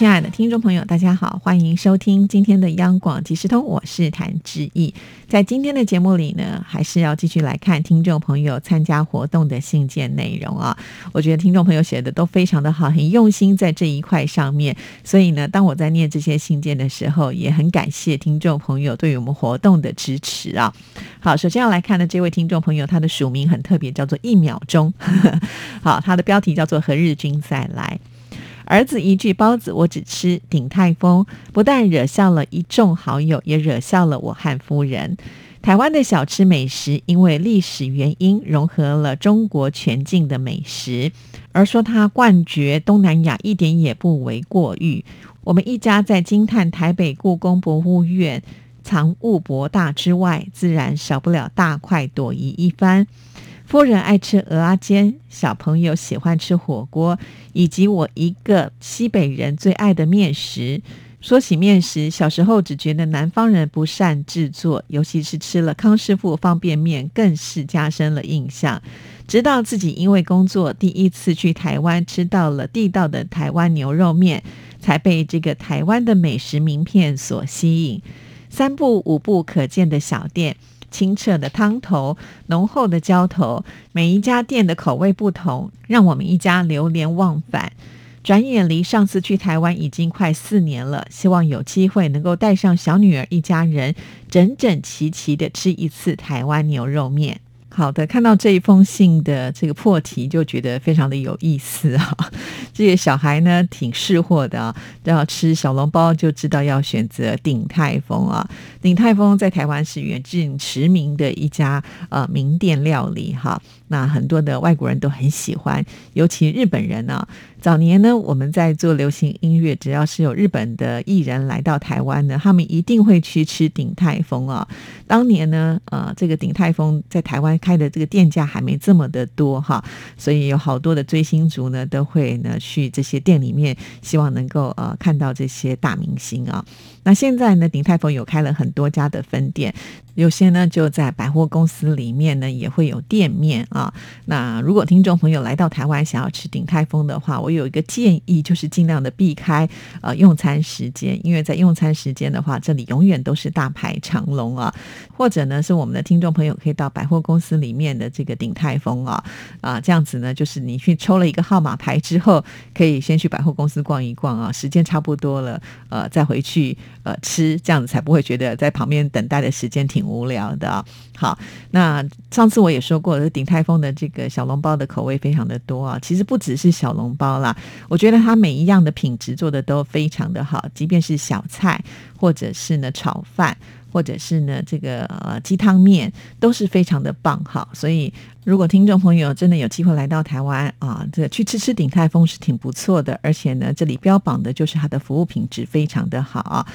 亲爱的听众朋友，大家好，欢迎收听今天的央广即时通，我是谭志毅。在今天的节目里呢，还是要继续来看听众朋友参加活动的信件内容啊。我觉得听众朋友写的都非常的好，很用心在这一块上面。所以呢，当我在念这些信件的时候，也很感谢听众朋友对于我们活动的支持啊。好，首先要来看的这位听众朋友，他的署名很特别，叫做一秒钟。好，他的标题叫做何日君再来。儿子一句包子，我只吃鼎泰丰，不但惹笑了一众好友，也惹笑了我和夫人。台湾的小吃美食，因为历史原因，融合了中国全境的美食，而说它冠绝东南亚，一点也不为过誉。我们一家在惊叹台北故宫博物院藏物博大之外，自然少不了大快朵颐一番。夫人爱吃鹅阿煎，小朋友喜欢吃火锅，以及我一个西北人最爱的面食。说起面食，小时候只觉得南方人不善制作，尤其是吃了康师傅方便面，更是加深了印象。直到自己因为工作第一次去台湾，吃到了地道的台湾牛肉面，才被这个台湾的美食名片所吸引。三步五步可见的小店。清澈的汤头，浓厚的浇头，每一家店的口味不同，让我们一家流连忘返。转眼离上次去台湾已经快四年了，希望有机会能够带上小女儿一家人，整整齐齐的吃一次台湾牛肉面。好的，看到这一封信的这个破题，就觉得非常的有意思啊。这些小孩呢，挺识货的啊，要吃小笼包就知道要选择鼎泰丰啊。鼎泰丰在台湾是远近驰名的一家呃名店料理哈。那很多的外国人都很喜欢，尤其日本人呢。早年呢，我们在做流行音乐，只要是有日本的艺人来到台湾呢，他们一定会去吃鼎泰丰啊。当年呢，呃，这个鼎泰丰在台湾开的这个店家还没这么的多哈，所以有好多的追星族呢，都会呢去这些店里面，希望能够呃看到这些大明星啊。那现在呢，鼎泰丰有开了很多家的分店。有些呢就在百货公司里面呢也会有店面啊。那如果听众朋友来到台湾想要吃鼎泰丰的话，我有一个建议，就是尽量的避开呃用餐时间，因为在用餐时间的话，这里永远都是大排长龙啊。或者呢是我们的听众朋友可以到百货公司里面的这个鼎泰丰啊啊这样子呢，就是你去抽了一个号码牌之后，可以先去百货公司逛一逛啊，时间差不多了呃再回去呃吃，这样子才不会觉得在旁边等待的时间挺。无聊的，好，那上次我也说过，鼎泰丰的这个小笼包的口味非常的多啊。其实不只是小笼包啦，我觉得它每一样的品质做的都非常的好，即便是小菜，或者是呢炒饭，或者是呢这个呃鸡汤面，都是非常的棒哈。所以如果听众朋友真的有机会来到台湾啊，这去吃吃鼎泰丰是挺不错的，而且呢这里标榜的就是它的服务品质非常的好。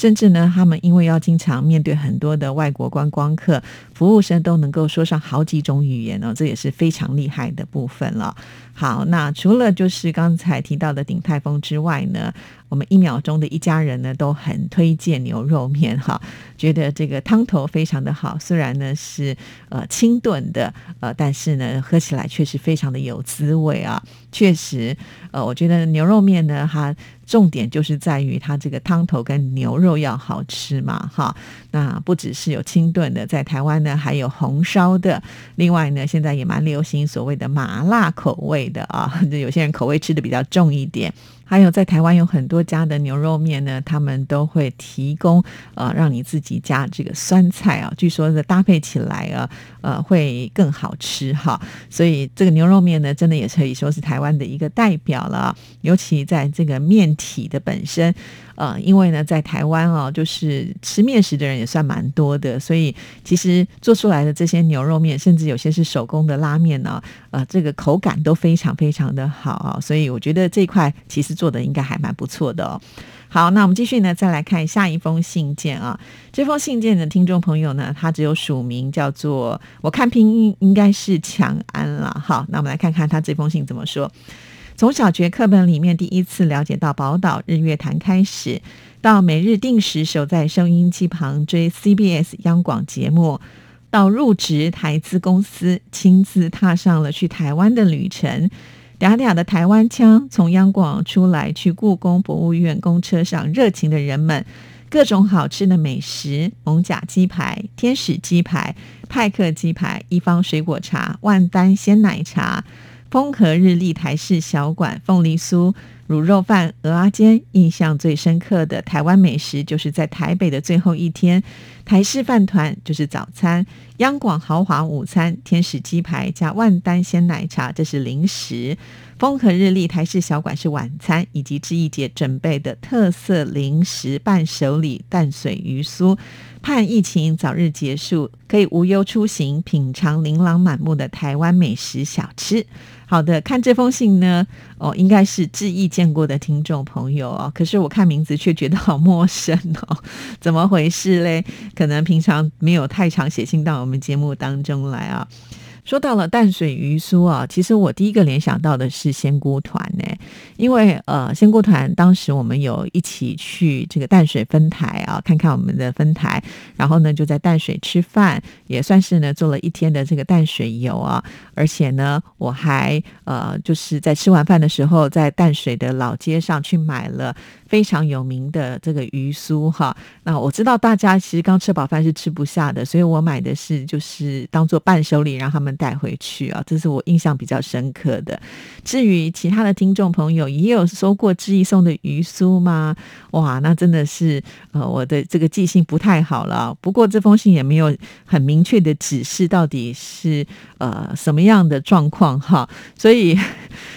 甚至呢，他们因为要经常面对很多的外国观光客，服务生都能够说上好几种语言哦，这也是非常厉害的部分了。好，那除了就是刚才提到的鼎泰丰之外呢，我们一秒钟的一家人呢都很推荐牛肉面哈，觉得这个汤头非常的好，虽然呢是呃清炖的，呃，但是呢喝起来确实非常的有滋味啊。确实，呃，我觉得牛肉面呢，它重点就是在于它这个汤头跟牛肉要好吃嘛，哈。那不只是有清炖的，在台湾呢还有红烧的，另外呢现在也蛮流行所谓的麻辣口味的啊，有些人口味吃的比较重一点。还有在台湾有很多家的牛肉面呢，他们都会提供呃让你自己加这个酸菜啊，据说的搭配起来啊，呃会更好吃哈。所以这个牛肉面呢，真的也可以说是台湾的一个代表了，尤其在这个面体的本身。呃，因为呢，在台湾哦，就是吃面食的人也算蛮多的，所以其实做出来的这些牛肉面，甚至有些是手工的拉面呢，呃，这个口感都非常非常的好啊，所以我觉得这一块其实做的应该还蛮不错的哦。好，那我们继续呢，再来看下一封信件啊。这封信件的听众朋友呢，他只有署名叫做，我看拼音应该是强安了。好，那我们来看看他这封信怎么说。从小学课本里面第一次了解到宝岛日月潭开始，到每日定时守在收音机旁追 CBS 央广节目，到入职台资公司，亲自踏上了去台湾的旅程。嗲嗲的台湾腔从央广出来，去故宫博物院公车上，热情的人们，各种好吃的美食：蒙甲鸡排、天使鸡排、派克鸡排、一方水果茶、万丹鲜奶茶、风和日丽台式小馆、凤梨酥。卤肉饭、鹅阿煎，印象最深刻的台湾美食，就是在台北的最后一天，台式饭团就是早餐，央广豪华午餐，天使鸡排加万丹鲜奶茶，这是零食。风和日丽台式小馆是晚餐，以及志毅姐准备的特色零食伴手礼淡水鱼酥。盼疫情早日结束，可以无忧出行，品尝琳琅满目的台湾美食小吃。好的，看这封信呢，哦，应该是志毅见过的听众朋友哦，可是我看名字却觉得好陌生哦，怎么回事嘞？可能平常没有太常写信到我们节目当中来啊。说到了淡水鱼酥啊，其实我第一个联想到的是仙姑团呢，因为呃，仙姑团当时我们有一起去这个淡水分台啊，看看我们的分台，然后呢就在淡水吃饭，也算是呢做了一天的这个淡水游啊，而且呢我还呃就是在吃完饭的时候，在淡水的老街上去买了。非常有名的这个鱼酥哈，那我知道大家其实刚吃饱饭是吃不下的，所以我买的是就是当做伴手礼让他们带回去啊，这是我印象比较深刻的。至于其他的听众朋友也有收过志毅送的鱼酥吗？哇，那真的是呃我的这个记性不太好了。不过这封信也没有很明确的指示到底是呃什么样的状况哈，所以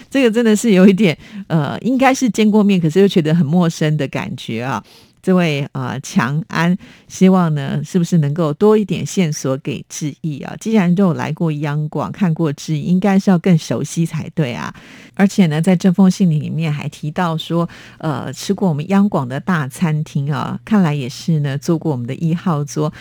这个真的是有一点呃应该是见过面，可是又觉得很。陌生的感觉啊，这位啊强安，希望呢是不是能够多一点线索给志毅啊？既然都有来过央广，看过志毅，应该是要更熟悉才对啊。而且呢，在这封信里面还提到说，呃，吃过我们央广的大餐厅啊，看来也是呢，坐过我们的一号桌，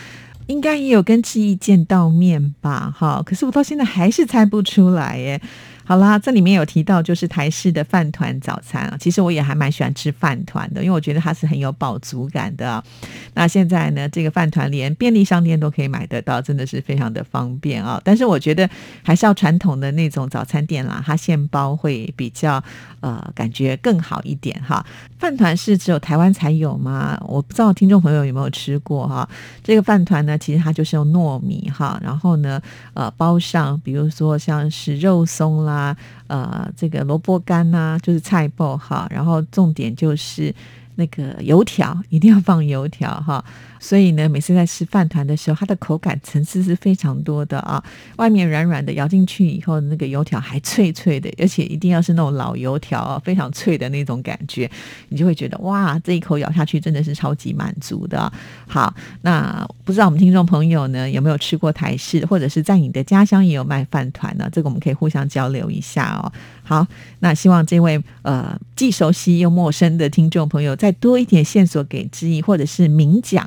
应该也有跟志毅见到面吧？哈，可是我到现在还是猜不出来耶。好啦，这里面有提到就是台式的饭团早餐啊，其实我也还蛮喜欢吃饭团的，因为我觉得它是很有饱足感的。那现在呢，这个饭团连便利商店都可以买得到，真的是非常的方便啊。但是我觉得还是要传统的那种早餐店啦，它现包会比较呃感觉更好一点哈。饭团是只有台湾才有吗？我不知道听众朋友有没有吃过哈。这个饭团呢，其实它就是用糯米哈，然后呢呃包上，比如说像是肉松啦。啊，呃，这个萝卜干呐，就是菜包哈，然后重点就是那个油条，一定要放油条哈。所以呢，每次在吃饭团的时候，它的口感层次是非常多的啊。外面软软的，咬进去以后，那个油条还脆脆的，而且一定要是那种老油条啊，非常脆的那种感觉，你就会觉得哇，这一口咬下去真的是超级满足的。好，那不知道我们听众朋友呢有没有吃过台式，或者是在你的家乡也有卖饭团呢？这个我们可以互相交流一下哦。好，那希望这位呃既熟悉又陌生的听众朋友再多一点线索给之意，或者是明讲。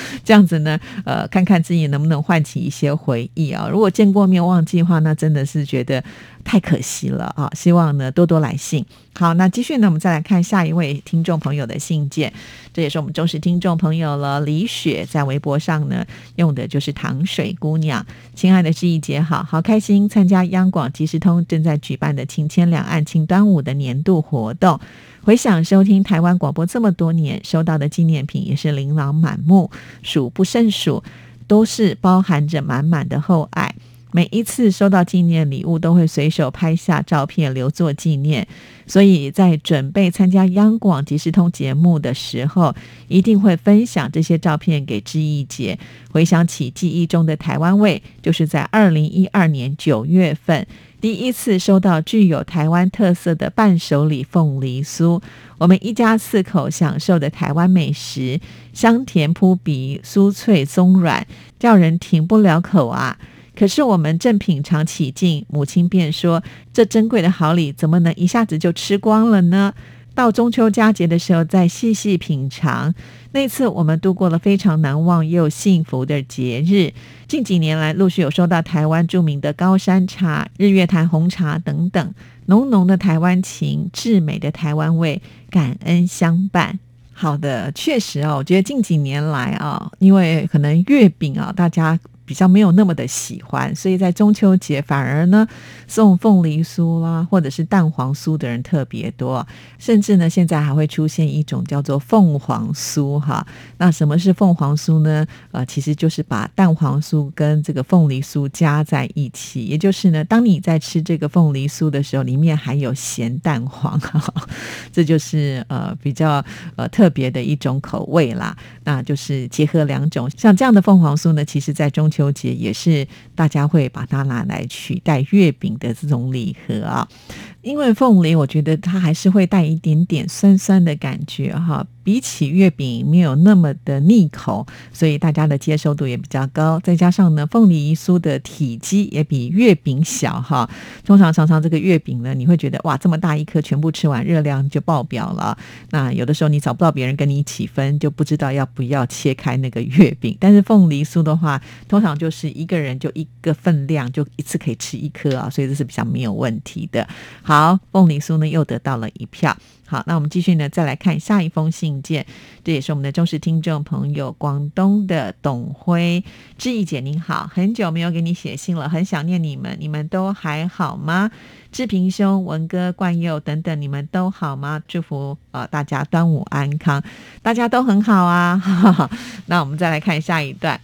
这样子呢，呃，看看自己能不能唤起一些回忆啊。如果见过面忘记的话，那真的是觉得太可惜了啊。希望呢多多来信。好，那继续呢，我们再来看下一位听众朋友的信件，这也是我们忠实听众朋友了。李雪在微博上呢用的就是糖水姑娘，亲爱的志毅姐，好好开心参加央广即时通正在举办的“请签两岸庆端午”的年度活动。回想收听台湾广播这么多年，收到的纪念品也是琳琅满目，数不胜数，都是包含着满满的厚爱。每一次收到纪念礼物，都会随手拍下照片留作纪念。所以在准备参加央广即时通节目的时候，一定会分享这些照片给志毅姐。回想起记忆中的台湾味，就是在二零一二年九月份。第一次收到具有台湾特色的伴手礼凤梨酥，我们一家四口享受的台湾美食，香甜扑鼻，酥脆松软，叫人停不了口啊！可是我们正品尝起劲，母亲便说：“这珍贵的好礼怎么能一下子就吃光了呢？”到中秋佳节的时候再细细品尝。那次我们度过了非常难忘又幸福的节日。近几年来，陆续有收到台湾著名的高山茶、日月潭红茶等等，浓浓的台湾情、至美的台湾味，感恩相伴。好的，确实哦，我觉得近几年来啊，因为可能月饼啊，大家。比较没有那么的喜欢，所以在中秋节反而呢送凤梨酥啦，或者是蛋黄酥的人特别多，甚至呢现在还会出现一种叫做凤凰酥哈。那什么是凤凰酥呢？呃，其实就是把蛋黄酥跟这个凤梨酥加在一起，也就是呢，当你在吃这个凤梨酥的时候，里面含有咸蛋黄，这就是呃比较呃特别的一种口味啦。那就是结合两种，像这样的凤凰酥呢，其实在中秋。纠结也是大家会把它拿来取代月饼的这种礼盒啊。因为凤梨，我觉得它还是会带一点点酸酸的感觉哈，比起月饼没有那么的腻口，所以大家的接受度也比较高。再加上呢，凤梨酥的体积也比月饼小哈。通常常常这个月饼呢，你会觉得哇，这么大一颗全部吃完，热量就爆表了。那有的时候你找不到别人跟你一起分，就不知道要不要切开那个月饼。但是凤梨酥的话，通常就是一个人就一个分量，就一次可以吃一颗啊，所以这是比较没有问题的。好，凤梨酥呢又得到了一票。好，那我们继续呢，再来看下一封信件，这也是我们的忠实听众朋友，广东的董辉志毅姐，您好，很久没有给你写信了，很想念你们，你们都还好吗？志平兄、文哥、冠佑等等，你们都好吗？祝福呃大家端午安康，大家都很好啊。那我们再来看下一段。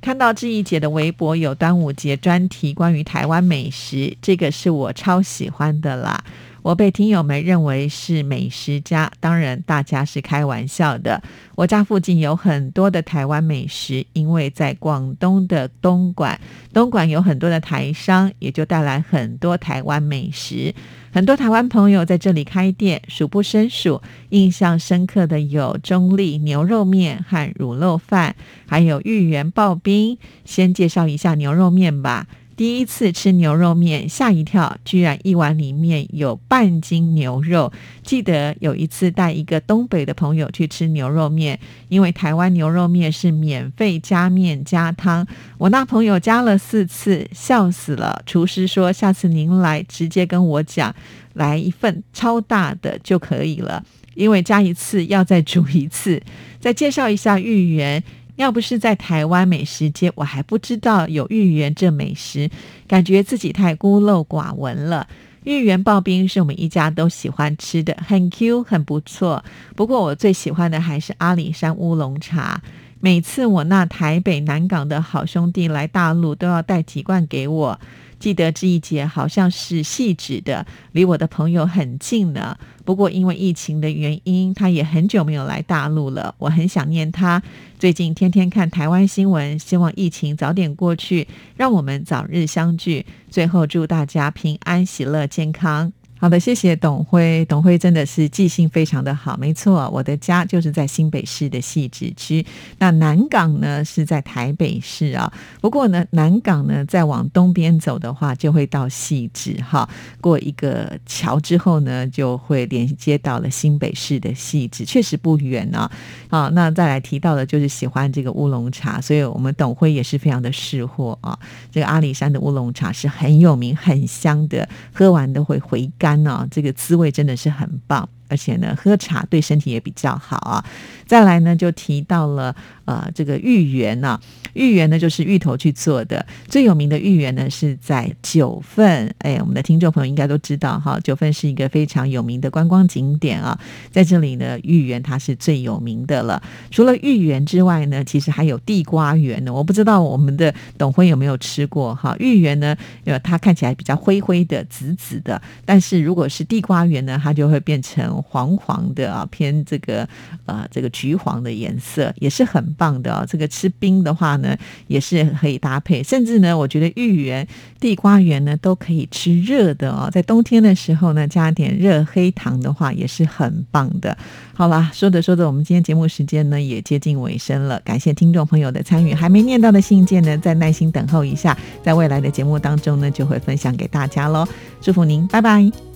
看到志毅姐的微博有端午节专题，关于台湾美食，这个是我超喜欢的啦。我被听友们认为是美食家，当然大家是开玩笑的。我家附近有很多的台湾美食，因为在广东的东莞，东莞有很多的台商，也就带来很多台湾美食。很多台湾朋友在这里开店，数不胜数。印象深刻的有中立牛肉面和卤肉饭，还有芋圆刨冰。先介绍一下牛肉面吧。第一次吃牛肉面，吓一跳，居然一碗里面有半斤牛肉。记得有一次带一个东北的朋友去吃牛肉面，因为台湾牛肉面是免费加面加汤，我那朋友加了四次，笑死了。厨师说：“下次您来直接跟我讲，来一份超大的就可以了，因为加一次要再煮一次。”再介绍一下芋圆。要不是在台湾美食街，我还不知道有芋圆这美食，感觉自己太孤陋寡闻了。芋圆刨冰是我们一家都喜欢吃的，很 Q，很不错。不过我最喜欢的还是阿里山乌龙茶。每次我那台北南港的好兄弟来大陆，都要带几罐给我。记得这一节好像是细致的，离我的朋友很近呢。不过因为疫情的原因，他也很久没有来大陆了。我很想念他。最近天天看台湾新闻，希望疫情早点过去，让我们早日相聚。最后祝大家平安、喜乐、健康。好的，谢谢董辉。董辉真的是记性非常的好，没错，我的家就是在新北市的汐止区。那南港呢是在台北市啊。不过呢，南港呢再往东边走的话，就会到汐止哈。过一个桥之后呢，就会连接到了新北市的汐止，确实不远啊。好，那再来提到的就是喜欢这个乌龙茶，所以我们董辉也是非常的识货啊。这个阿里山的乌龙茶是很有名、很香的，喝完都会回甘。呢，这个滋味真的是很棒。而且呢，喝茶对身体也比较好啊。再来呢，就提到了呃，这个芋圆呢，芋圆呢就是芋头去做的。最有名的芋圆呢是在九份，哎，我们的听众朋友应该都知道哈，九份是一个非常有名的观光景点啊。在这里呢，芋圆它是最有名的了。除了芋圆之外呢，其实还有地瓜圆呢。我不知道我们的董辉有没有吃过哈？芋圆呢，呃，它看起来比较灰灰的、紫紫的，但是如果是地瓜圆呢，它就会变成。黄黄的啊，偏这个呃这个橘黄的颜色也是很棒的啊。这个吃冰的话呢，也是可以搭配。甚至呢，我觉得芋圆、地瓜圆呢都可以吃热的哦。在冬天的时候呢，加点热黑糖的话也是很棒的。好啦，说着说着，我们今天节目时间呢也接近尾声了。感谢听众朋友的参与，还没念到的信件呢，再耐心等候一下，在未来的节目当中呢就会分享给大家喽。祝福您，拜拜。